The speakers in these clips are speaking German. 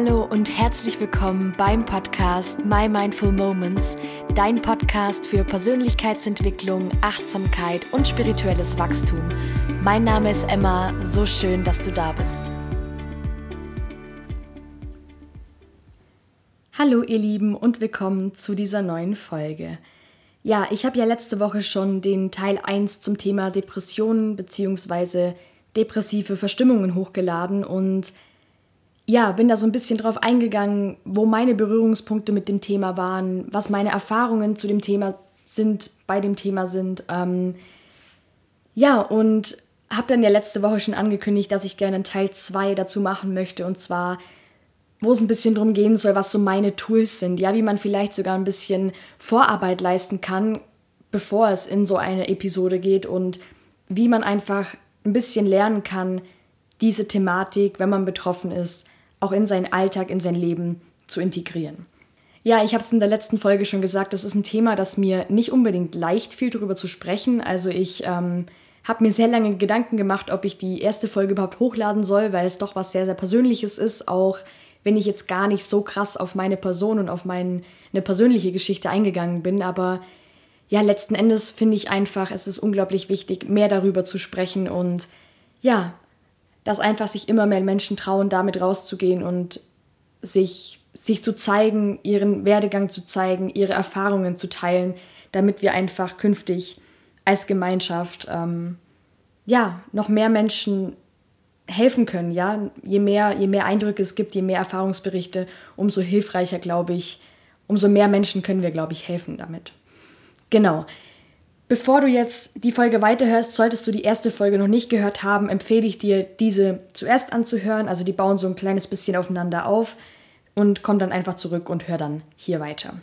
Hallo und herzlich willkommen beim Podcast My Mindful Moments, dein Podcast für Persönlichkeitsentwicklung, Achtsamkeit und spirituelles Wachstum. Mein Name ist Emma, so schön, dass du da bist. Hallo ihr Lieben und willkommen zu dieser neuen Folge. Ja, ich habe ja letzte Woche schon den Teil 1 zum Thema Depressionen bzw. depressive Verstimmungen hochgeladen und ja, bin da so ein bisschen drauf eingegangen, wo meine Berührungspunkte mit dem Thema waren, was meine Erfahrungen zu dem Thema sind, bei dem Thema sind. Ähm, ja, und habe dann ja letzte Woche schon angekündigt, dass ich gerne einen Teil 2 dazu machen möchte. Und zwar, wo es ein bisschen darum gehen soll, was so meine Tools sind. Ja, wie man vielleicht sogar ein bisschen Vorarbeit leisten kann, bevor es in so eine Episode geht. Und wie man einfach ein bisschen lernen kann, diese Thematik, wenn man betroffen ist, auch in seinen Alltag, in sein Leben zu integrieren. Ja, ich habe es in der letzten Folge schon gesagt, das ist ein Thema, das mir nicht unbedingt leicht fiel, darüber zu sprechen. Also ich ähm, habe mir sehr lange Gedanken gemacht, ob ich die erste Folge überhaupt hochladen soll, weil es doch was sehr, sehr Persönliches ist, auch wenn ich jetzt gar nicht so krass auf meine Person und auf meine persönliche Geschichte eingegangen bin. Aber ja, letzten Endes finde ich einfach, es ist unglaublich wichtig, mehr darüber zu sprechen und ja, dass einfach sich immer mehr Menschen trauen, damit rauszugehen und sich, sich zu zeigen, ihren Werdegang zu zeigen, ihre Erfahrungen zu teilen, damit wir einfach künftig als Gemeinschaft ähm, ja noch mehr Menschen helfen können. Ja, je mehr, je mehr Eindrücke es gibt, je mehr Erfahrungsberichte, umso hilfreicher, glaube ich, umso mehr Menschen können wir, glaube ich, helfen damit. Genau. Bevor du jetzt die Folge weiterhörst, solltest du die erste Folge noch nicht gehört haben, empfehle ich dir, diese zuerst anzuhören. Also die bauen so ein kleines bisschen aufeinander auf und komm dann einfach zurück und hör dann hier weiter.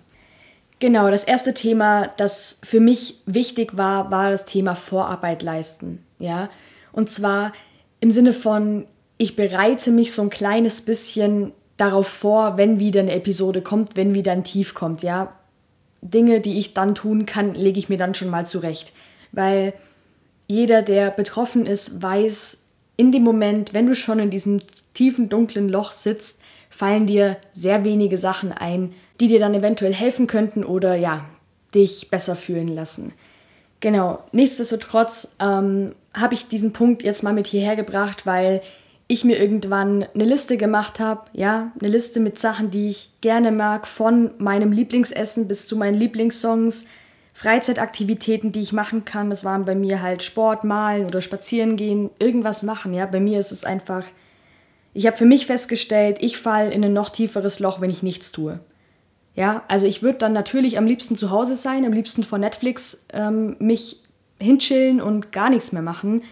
Genau, das erste Thema, das für mich wichtig war, war das Thema Vorarbeit leisten. Ja, und zwar im Sinne von, ich bereite mich so ein kleines bisschen darauf vor, wenn wieder eine Episode kommt, wenn wieder ein Tief kommt. Ja, Dinge, die ich dann tun kann, lege ich mir dann schon mal zurecht. Weil jeder, der betroffen ist, weiß, in dem Moment, wenn du schon in diesem tiefen, dunklen Loch sitzt, fallen dir sehr wenige Sachen ein, die dir dann eventuell helfen könnten oder ja, dich besser fühlen lassen. Genau, nichtsdestotrotz ähm, habe ich diesen Punkt jetzt mal mit hierher gebracht, weil ich mir irgendwann eine Liste gemacht habe, ja, eine Liste mit Sachen, die ich gerne mag, von meinem Lieblingsessen bis zu meinen Lieblingssongs, Freizeitaktivitäten, die ich machen kann. Das waren bei mir halt Sport, malen oder spazieren gehen, irgendwas machen, ja. Bei mir ist es einfach, ich habe für mich festgestellt, ich falle in ein noch tieferes Loch, wenn ich nichts tue. Ja, also ich würde dann natürlich am liebsten zu Hause sein, am liebsten vor Netflix ähm, mich hinchillen und gar nichts mehr machen.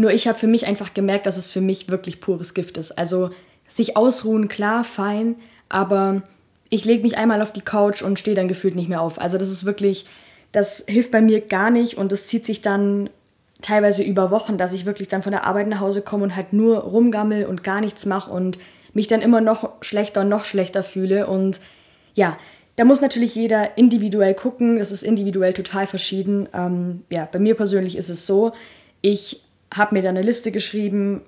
Nur ich habe für mich einfach gemerkt, dass es für mich wirklich pures Gift ist. Also sich ausruhen, klar, fein, aber ich lege mich einmal auf die Couch und stehe dann gefühlt nicht mehr auf. Also das ist wirklich, das hilft bei mir gar nicht und das zieht sich dann teilweise über Wochen, dass ich wirklich dann von der Arbeit nach Hause komme und halt nur rumgammel und gar nichts mache und mich dann immer noch schlechter und noch schlechter fühle. Und ja, da muss natürlich jeder individuell gucken. Das ist individuell total verschieden. Ähm, ja, bei mir persönlich ist es so, ich habe mir dann eine Liste geschrieben,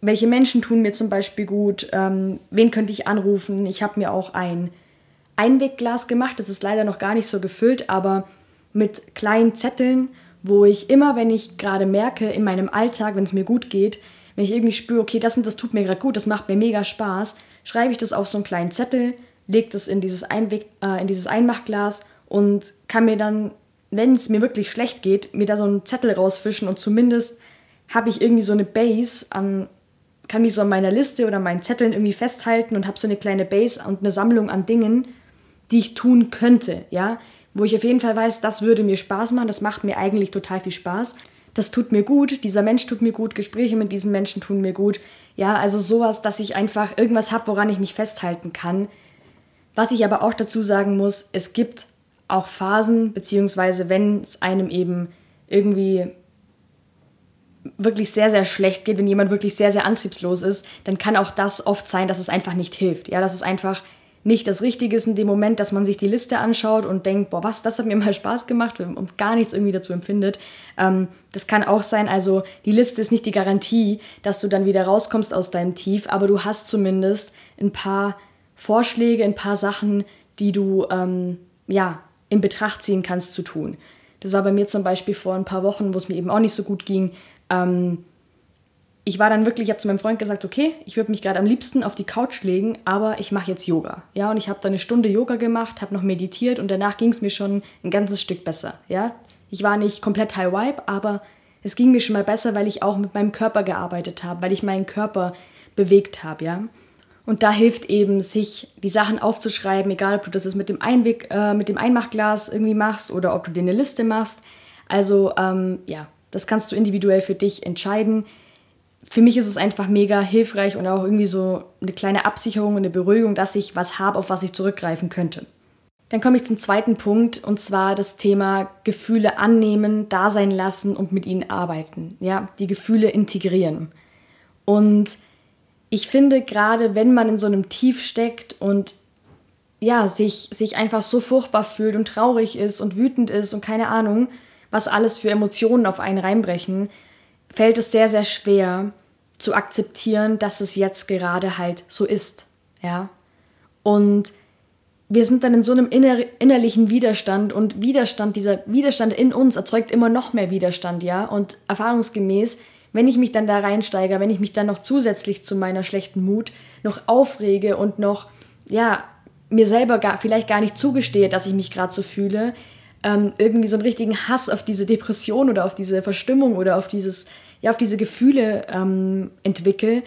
welche Menschen tun mir zum Beispiel gut, ähm, wen könnte ich anrufen. Ich habe mir auch ein Einwegglas gemacht, das ist leider noch gar nicht so gefüllt, aber mit kleinen Zetteln, wo ich immer, wenn ich gerade merke, in meinem Alltag, wenn es mir gut geht, wenn ich irgendwie spüre, okay, das und das tut mir gerade gut, das macht mir mega Spaß, schreibe ich das auf so einen kleinen Zettel, lege das in dieses, Einweg, äh, in dieses Einmachglas und kann mir dann, wenn es mir wirklich schlecht geht, mir da so einen Zettel rausfischen und zumindest habe ich irgendwie so eine Base an, kann mich so an meiner Liste oder meinen Zetteln irgendwie festhalten und habe so eine kleine Base und eine Sammlung an Dingen, die ich tun könnte, ja, wo ich auf jeden Fall weiß, das würde mir Spaß machen, das macht mir eigentlich total viel Spaß, das tut mir gut, dieser Mensch tut mir gut, Gespräche mit diesen Menschen tun mir gut, ja, also sowas, dass ich einfach irgendwas habe, woran ich mich festhalten kann. Was ich aber auch dazu sagen muss, es gibt auch Phasen, beziehungsweise wenn es einem eben irgendwie wirklich sehr, sehr schlecht geht, wenn jemand wirklich sehr, sehr antriebslos ist, dann kann auch das oft sein, dass es einfach nicht hilft. Ja, dass es einfach nicht das Richtige ist in dem Moment, dass man sich die Liste anschaut und denkt, boah, was, das hat mir mal Spaß gemacht und gar nichts irgendwie dazu empfindet. Ähm, das kann auch sein, also die Liste ist nicht die Garantie, dass du dann wieder rauskommst aus deinem Tief, aber du hast zumindest ein paar Vorschläge, ein paar Sachen, die du ähm, ja, in Betracht ziehen kannst zu tun. Das war bei mir zum Beispiel vor ein paar Wochen, wo es mir eben auch nicht so gut ging. Ähm, ich war dann wirklich, ich habe zu meinem Freund gesagt, okay, ich würde mich gerade am liebsten auf die Couch legen, aber ich mache jetzt Yoga. Ja, und ich habe dann eine Stunde Yoga gemacht, habe noch meditiert und danach ging es mir schon ein ganzes Stück besser. Ja, ich war nicht komplett High Vibe, aber es ging mir schon mal besser, weil ich auch mit meinem Körper gearbeitet habe, weil ich meinen Körper bewegt habe, ja. Und da hilft eben, sich die Sachen aufzuschreiben, egal ob du das mit dem, Einweg, äh, mit dem Einmachglas irgendwie machst oder ob du dir eine Liste machst. Also ähm, ja, das kannst du individuell für dich entscheiden für mich ist es einfach mega hilfreich und auch irgendwie so eine kleine Absicherung und eine Beruhigung, dass ich was habe, auf was ich zurückgreifen könnte. Dann komme ich zum zweiten Punkt und zwar das Thema Gefühle annehmen, da sein lassen und mit ihnen arbeiten. Ja, die Gefühle integrieren. Und ich finde, gerade wenn man in so einem Tief steckt und ja, sich, sich einfach so furchtbar fühlt und traurig ist und wütend ist und keine Ahnung, was alles für Emotionen auf einen reinbrechen, fällt es sehr, sehr schwer zu akzeptieren, dass es jetzt gerade halt so ist. Ja. Und wir sind dann in so einem inner innerlichen Widerstand und Widerstand, dieser Widerstand in uns erzeugt immer noch mehr Widerstand, ja. Und erfahrungsgemäß, wenn ich mich dann da reinsteige, wenn ich mich dann noch zusätzlich zu meiner schlechten Mut noch aufrege und noch, ja, mir selber gar, vielleicht gar nicht zugestehe, dass ich mich gerade so fühle, ähm, irgendwie so einen richtigen Hass auf diese Depression oder auf diese Verstimmung oder auf dieses, ja, auf diese Gefühle ähm, entwickle,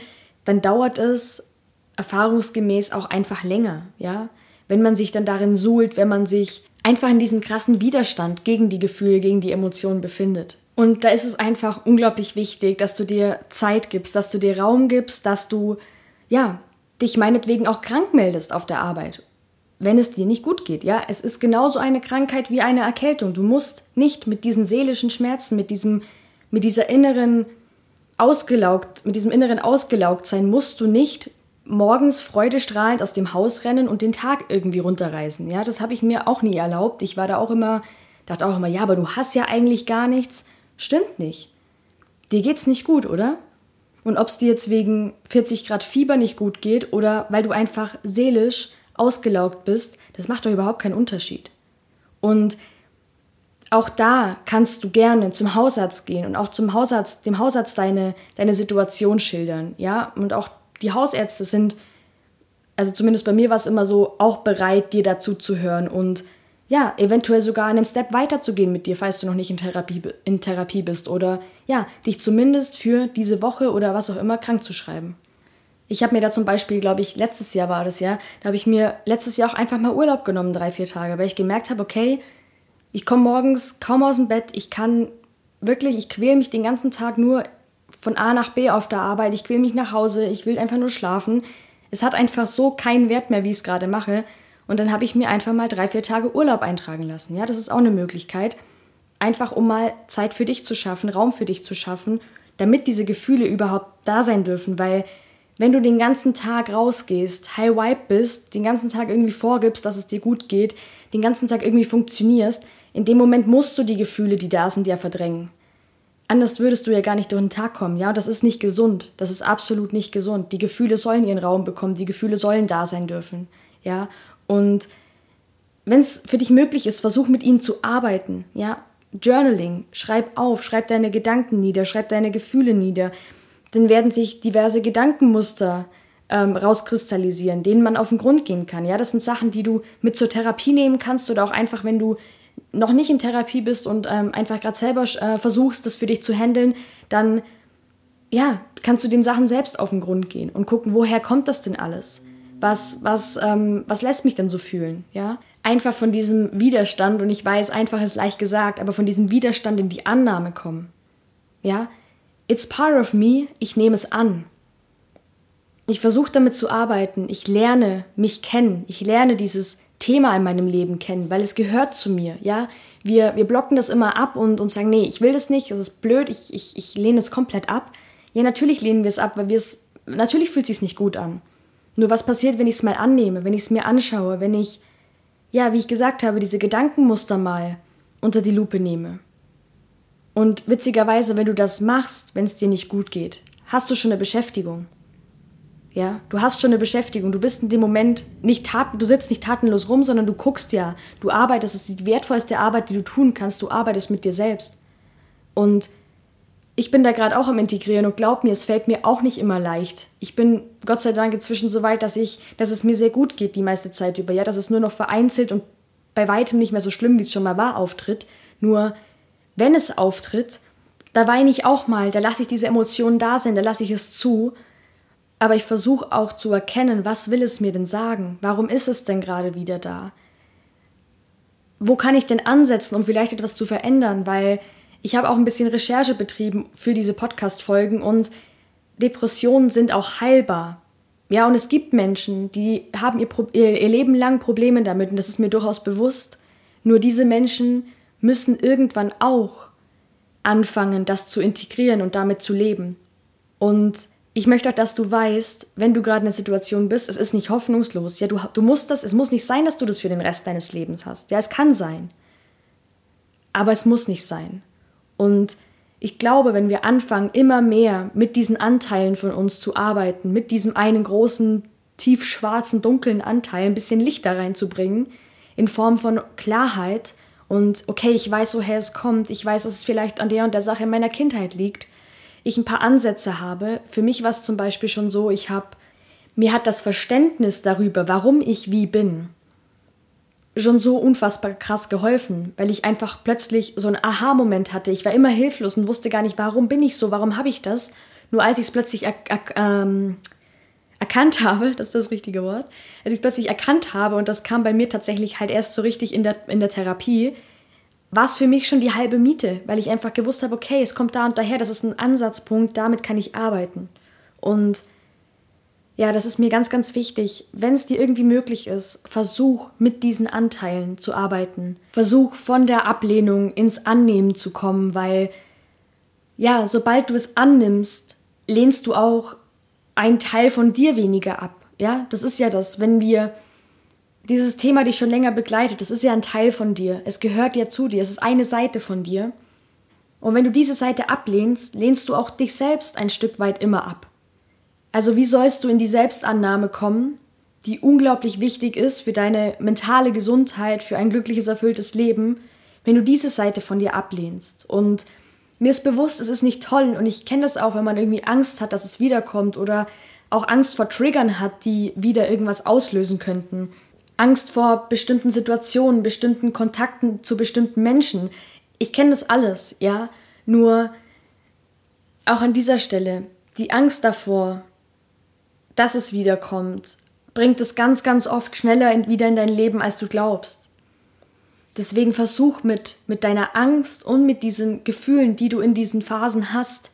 dann dauert es erfahrungsgemäß auch einfach länger, ja. Wenn man sich dann darin suhlt, wenn man sich einfach in diesem krassen Widerstand gegen die Gefühle, gegen die Emotionen befindet. Und da ist es einfach unglaublich wichtig, dass du dir Zeit gibst, dass du dir Raum gibst, dass du, ja, dich meinetwegen auch krank meldest auf der Arbeit wenn es dir nicht gut geht. Ja, es ist genauso eine Krankheit wie eine Erkältung. Du musst nicht mit diesen seelischen Schmerzen, mit diesem, mit dieser inneren ausgelaugt, mit diesem inneren ausgelaugt sein, musst du nicht morgens freudestrahlend aus dem Haus rennen und den Tag irgendwie runterreißen. Ja, das habe ich mir auch nie erlaubt. Ich war da auch immer, dachte auch immer, ja, aber du hast ja eigentlich gar nichts. Stimmt nicht. Dir geht's nicht gut, oder? Und ob es dir jetzt wegen 40 Grad Fieber nicht gut geht oder weil du einfach seelisch ausgelaugt bist, das macht doch überhaupt keinen Unterschied. Und auch da kannst du gerne zum Hausarzt gehen und auch zum Hausarzt, dem Hausarzt deine, deine Situation schildern, ja. Und auch die Hausärzte sind, also zumindest bei mir war es immer so, auch bereit, dir dazu zu hören und ja, eventuell sogar einen Step weiterzugehen mit dir, falls du noch nicht in Therapie, in Therapie bist oder ja, dich zumindest für diese Woche oder was auch immer krank zu schreiben. Ich habe mir da zum Beispiel, glaube ich, letztes Jahr war das ja, da habe ich mir letztes Jahr auch einfach mal Urlaub genommen, drei, vier Tage, weil ich gemerkt habe, okay, ich komme morgens kaum aus dem Bett, ich kann wirklich, ich quäle mich den ganzen Tag nur von A nach B auf der Arbeit, ich quäle mich nach Hause, ich will einfach nur schlafen. Es hat einfach so keinen Wert mehr, wie ich es gerade mache. Und dann habe ich mir einfach mal drei, vier Tage Urlaub eintragen lassen. Ja, das ist auch eine Möglichkeit. Einfach um mal Zeit für dich zu schaffen, Raum für dich zu schaffen, damit diese Gefühle überhaupt da sein dürfen, weil wenn du den ganzen Tag rausgehst, high vibe bist, den ganzen Tag irgendwie vorgibst, dass es dir gut geht, den ganzen Tag irgendwie funktionierst, in dem Moment musst du die Gefühle, die da sind, ja verdrängen. Anders würdest du ja gar nicht durch den Tag kommen, ja? Das ist nicht gesund. Das ist absolut nicht gesund. Die Gefühle sollen ihren Raum bekommen, die Gefühle sollen da sein dürfen, ja? Und wenn es für dich möglich ist, versuch mit ihnen zu arbeiten, ja? Journaling, schreib auf, schreib deine Gedanken nieder, schreib deine Gefühle nieder dann werden sich diverse Gedankenmuster ähm, rauskristallisieren, denen man auf den Grund gehen kann. Ja, das sind Sachen, die du mit zur Therapie nehmen kannst oder auch einfach, wenn du noch nicht in Therapie bist und ähm, einfach gerade selber äh, versuchst, das für dich zu handeln, dann ja, kannst du den Sachen selbst auf den Grund gehen und gucken, woher kommt das denn alles? Was, was, ähm, was lässt mich denn so fühlen? Ja? Einfach von diesem Widerstand, und ich weiß, einfach ist leicht gesagt, aber von diesem Widerstand in die Annahme kommen. Ja, It's part of me, ich nehme es an. Ich versuche damit zu arbeiten, ich lerne mich kennen, ich lerne dieses Thema in meinem Leben kennen, weil es gehört zu mir, ja. Wir, wir blocken das immer ab und, und sagen, nee, ich will das nicht, das ist blöd, ich, ich, ich lehne es komplett ab. Ja, natürlich lehnen wir es ab, weil wir es, natürlich fühlt es sich nicht gut an. Nur was passiert, wenn ich es mal annehme, wenn ich es mir anschaue, wenn ich, ja, wie ich gesagt habe, diese Gedankenmuster mal unter die Lupe nehme? Und witzigerweise, wenn du das machst, wenn es dir nicht gut geht, hast du schon eine Beschäftigung. Ja, du hast schon eine Beschäftigung. Du bist in dem Moment nicht taten, du sitzt nicht tatenlos rum, sondern du guckst ja. Du arbeitest. Das ist die wertvollste Arbeit, die du tun kannst. Du arbeitest mit dir selbst. Und ich bin da gerade auch am Integrieren und glaub mir, es fällt mir auch nicht immer leicht. Ich bin Gott sei Dank inzwischen so weit, dass ich, dass es mir sehr gut geht die meiste Zeit über. Ja, dass es nur noch vereinzelt und bei weitem nicht mehr so schlimm, wie es schon mal war, auftritt. Nur wenn es auftritt, da weine ich auch mal, da lasse ich diese Emotionen da sein, da lasse ich es zu. Aber ich versuche auch zu erkennen, was will es mir denn sagen? Warum ist es denn gerade wieder da? Wo kann ich denn ansetzen, um vielleicht etwas zu verändern? Weil ich habe auch ein bisschen Recherche betrieben für diese Podcast-Folgen und Depressionen sind auch heilbar. Ja, und es gibt Menschen, die haben ihr, ihr, Leben lang Probleme damit und das ist mir durchaus bewusst. Nur diese Menschen müssen irgendwann auch anfangen, das zu integrieren und damit zu leben. Und ich möchte auch, dass du weißt, wenn du gerade in einer Situation bist, es ist nicht hoffnungslos. Ja, du, du musst das, es muss nicht sein, dass du das für den Rest deines Lebens hast. Ja, es kann sein. Aber es muss nicht sein. Und ich glaube, wenn wir anfangen, immer mehr mit diesen Anteilen von uns zu arbeiten, mit diesem einen großen, tiefschwarzen, dunklen Anteil ein bisschen Licht da reinzubringen, in Form von Klarheit, und okay, ich weiß, woher es kommt, ich weiß, dass es vielleicht an der und der Sache in meiner Kindheit liegt, ich ein paar Ansätze habe. Für mich war es zum Beispiel schon so, ich habe, mir hat das Verständnis darüber, warum ich wie bin, schon so unfassbar krass geholfen, weil ich einfach plötzlich so einen Aha-Moment hatte. Ich war immer hilflos und wusste gar nicht, warum bin ich so, warum habe ich das. Nur als ich es plötzlich er, ähm, erkannt habe, das ist das richtige Wort, als ich es plötzlich erkannt habe und das kam bei mir tatsächlich halt erst so richtig in der, in der Therapie, war es für mich schon die halbe Miete, weil ich einfach gewusst habe, okay, es kommt da und daher, das ist ein Ansatzpunkt, damit kann ich arbeiten. Und ja, das ist mir ganz, ganz wichtig. Wenn es dir irgendwie möglich ist, versuch mit diesen Anteilen zu arbeiten. Versuch von der Ablehnung ins Annehmen zu kommen, weil ja, sobald du es annimmst, lehnst du auch ein Teil von dir weniger ab. Ja, das ist ja das, wenn wir dieses Thema dich schon länger begleitet, das ist ja ein Teil von dir. Es gehört ja zu dir, es ist eine Seite von dir. Und wenn du diese Seite ablehnst, lehnst du auch dich selbst ein Stück weit immer ab. Also wie sollst du in die Selbstannahme kommen, die unglaublich wichtig ist für deine mentale Gesundheit, für ein glückliches, erfülltes Leben, wenn du diese Seite von dir ablehnst? Und mir ist bewusst, es ist nicht toll und ich kenne das auch, wenn man irgendwie Angst hat, dass es wiederkommt oder auch Angst vor Triggern hat, die wieder irgendwas auslösen könnten. Angst vor bestimmten Situationen, bestimmten Kontakten zu bestimmten Menschen. Ich kenne das alles, ja. Nur auch an dieser Stelle, die Angst davor, dass es wiederkommt, bringt es ganz, ganz oft schneller wieder in dein Leben, als du glaubst. Deswegen versuch mit, mit deiner Angst und mit diesen Gefühlen, die du in diesen Phasen hast,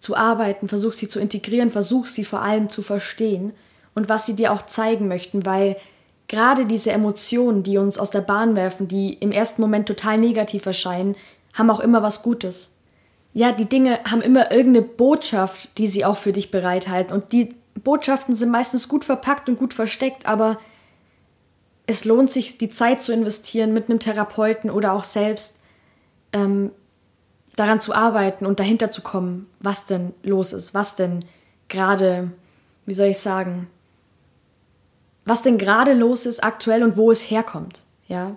zu arbeiten, versuch sie zu integrieren, versuch sie vor allem zu verstehen und was sie dir auch zeigen möchten, weil gerade diese Emotionen, die uns aus der Bahn werfen, die im ersten Moment total negativ erscheinen, haben auch immer was Gutes. Ja, die Dinge haben immer irgendeine Botschaft, die sie auch für dich bereithalten. Und die Botschaften sind meistens gut verpackt und gut versteckt, aber es lohnt sich, die Zeit zu investieren mit einem Therapeuten oder auch selbst ähm, daran zu arbeiten und dahinter zu kommen, was denn los ist, was denn gerade, wie soll ich sagen, was denn gerade los ist aktuell und wo es herkommt, ja.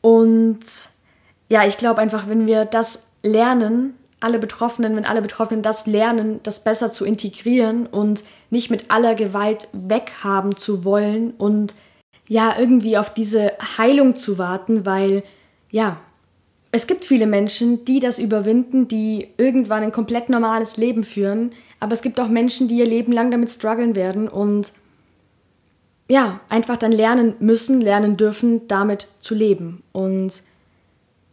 Und ja, ich glaube einfach, wenn wir das lernen, alle Betroffenen, wenn alle Betroffenen das lernen, das besser zu integrieren und nicht mit aller Gewalt weghaben zu wollen und ja, irgendwie auf diese Heilung zu warten, weil ja, es gibt viele Menschen, die das überwinden, die irgendwann ein komplett normales Leben führen, aber es gibt auch Menschen, die ihr Leben lang damit strugglen werden und ja, einfach dann lernen müssen, lernen dürfen, damit zu leben. Und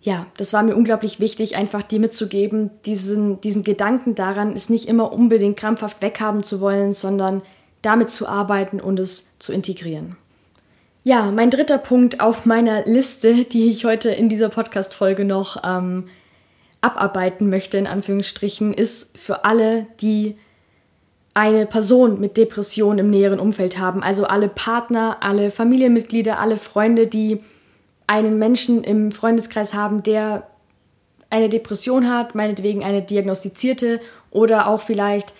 ja, das war mir unglaublich wichtig, einfach dir mitzugeben, diesen, diesen Gedanken daran, es nicht immer unbedingt krampfhaft weghaben zu wollen, sondern damit zu arbeiten und es zu integrieren. Ja, mein dritter Punkt auf meiner Liste, die ich heute in dieser Podcast-Folge noch ähm, abarbeiten möchte, in Anführungsstrichen, ist für alle, die eine Person mit Depression im näheren Umfeld haben. Also alle Partner, alle Familienmitglieder, alle Freunde, die einen Menschen im Freundeskreis haben, der eine Depression hat, meinetwegen eine diagnostizierte oder auch vielleicht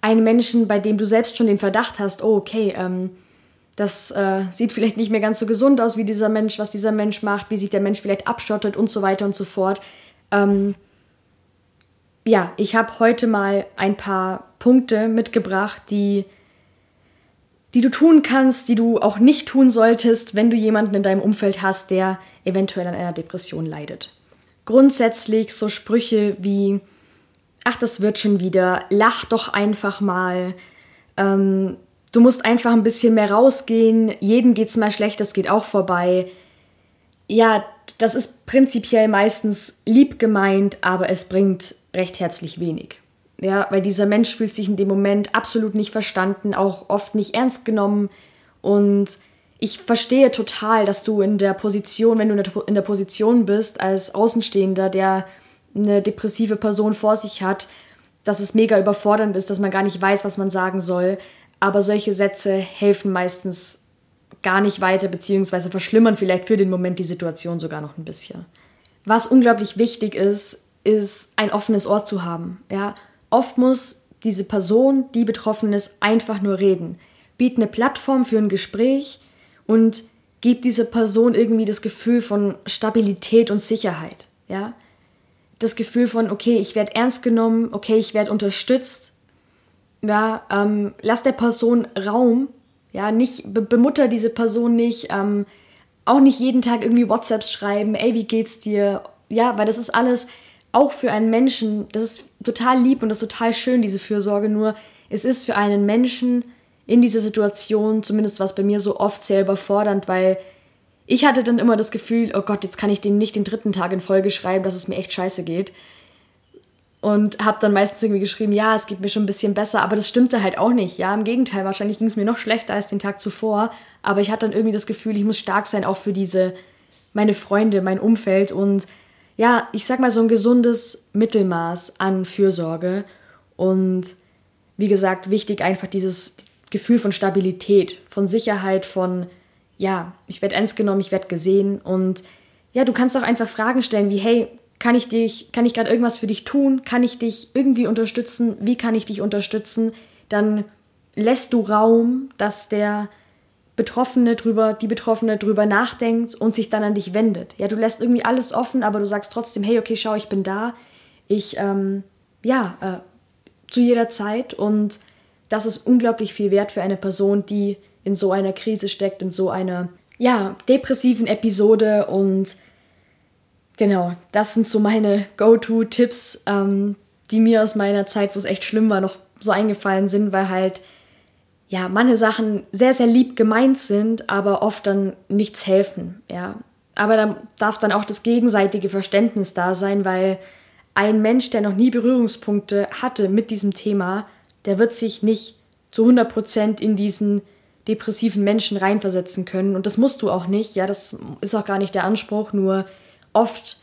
einen Menschen, bei dem du selbst schon den Verdacht hast, oh okay, ähm, das äh, sieht vielleicht nicht mehr ganz so gesund aus wie dieser Mensch, was dieser Mensch macht, wie sich der Mensch vielleicht abschottet und so weiter und so fort. Ähm, ja, ich habe heute mal ein paar Punkte mitgebracht, die, die du tun kannst, die du auch nicht tun solltest, wenn du jemanden in deinem Umfeld hast, der eventuell an einer Depression leidet. Grundsätzlich so Sprüche wie, ach, das wird schon wieder, lach doch einfach mal, ähm, du musst einfach ein bisschen mehr rausgehen, jedem geht's mal schlecht, das geht auch vorbei. Ja, das ist prinzipiell meistens lieb gemeint, aber es bringt recht herzlich wenig. Ja, weil dieser Mensch fühlt sich in dem Moment absolut nicht verstanden, auch oft nicht ernst genommen. Und ich verstehe total, dass du in der Position, wenn du in der Position bist, als Außenstehender, der eine depressive Person vor sich hat, dass es mega überfordernd ist, dass man gar nicht weiß, was man sagen soll. Aber solche Sätze helfen meistens gar nicht weiter, beziehungsweise verschlimmern vielleicht für den Moment die Situation sogar noch ein bisschen. Was unglaublich wichtig ist, ist ein offenes Ohr zu haben. Ja? Oft muss diese Person, die betroffen ist, einfach nur reden. Biet eine Plattform für ein Gespräch und gib dieser Person irgendwie das Gefühl von Stabilität und Sicherheit. Ja? Das Gefühl von, okay, ich werde ernst genommen, okay, ich werde unterstützt. Ja, ähm, lass der Person Raum, ja, nicht, be bemutter diese Person nicht, ähm, auch nicht jeden Tag irgendwie WhatsApps schreiben, ey, wie geht's dir? Ja, weil das ist alles, auch für einen Menschen, das ist total lieb und das ist total schön, diese Fürsorge, nur es ist für einen Menschen in dieser Situation, zumindest war es bei mir so oft sehr überfordernd, weil ich hatte dann immer das Gefühl, oh Gott, jetzt kann ich dem nicht den dritten Tag in Folge schreiben, dass es mir echt scheiße geht. Und habe dann meistens irgendwie geschrieben, ja, es geht mir schon ein bisschen besser, aber das stimmte halt auch nicht. Ja, im Gegenteil, wahrscheinlich ging es mir noch schlechter als den Tag zuvor. Aber ich hatte dann irgendwie das Gefühl, ich muss stark sein, auch für diese, meine Freunde, mein Umfeld und ja, ich sag mal so ein gesundes Mittelmaß an Fürsorge und wie gesagt, wichtig einfach dieses Gefühl von Stabilität, von Sicherheit, von ja, ich werde ernst genommen, ich werde gesehen und ja, du kannst auch einfach Fragen stellen wie hey, kann ich dich, kann ich gerade irgendwas für dich tun? Kann ich dich irgendwie unterstützen? Wie kann ich dich unterstützen? Dann lässt du Raum, dass der Betroffene drüber, die Betroffene drüber nachdenkt und sich dann an dich wendet. Ja, du lässt irgendwie alles offen, aber du sagst trotzdem, hey, okay, schau, ich bin da. Ich, ähm, ja, äh, zu jeder Zeit und das ist unglaublich viel wert für eine Person, die in so einer Krise steckt, in so einer, ja, depressiven Episode und genau, das sind so meine Go-To-Tipps, ähm, die mir aus meiner Zeit, wo es echt schlimm war, noch so eingefallen sind, weil halt ja, manche Sachen sehr, sehr lieb gemeint sind, aber oft dann nichts helfen, ja. Aber dann darf dann auch das gegenseitige Verständnis da sein, weil ein Mensch, der noch nie Berührungspunkte hatte mit diesem Thema, der wird sich nicht zu 100% in diesen depressiven Menschen reinversetzen können. Und das musst du auch nicht, ja, das ist auch gar nicht der Anspruch, nur oft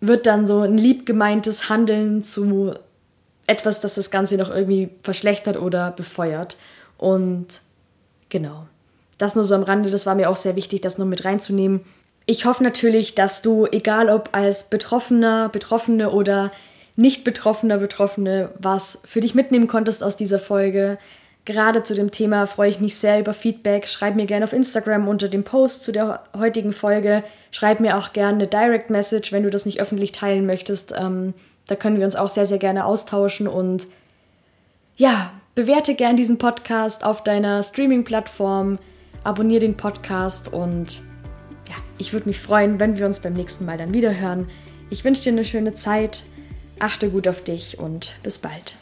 wird dann so ein lieb gemeintes Handeln zu etwas, das das Ganze noch irgendwie verschlechtert oder befeuert. Und genau, das nur so am Rande, das war mir auch sehr wichtig, das nur mit reinzunehmen. Ich hoffe natürlich, dass du, egal ob als Betroffener, Betroffene oder nicht Betroffener, Betroffene, was für dich mitnehmen konntest aus dieser Folge. Gerade zu dem Thema freue ich mich sehr über Feedback. Schreib mir gerne auf Instagram unter dem Post zu der heutigen Folge. Schreib mir auch gerne eine Direct Message, wenn du das nicht öffentlich teilen möchtest. Ähm, da können wir uns auch sehr, sehr gerne austauschen und ja, Bewerte gern diesen Podcast auf deiner Streaming-Plattform, abonniere den Podcast und ja, ich würde mich freuen, wenn wir uns beim nächsten Mal dann wieder hören. Ich wünsche dir eine schöne Zeit, achte gut auf dich und bis bald.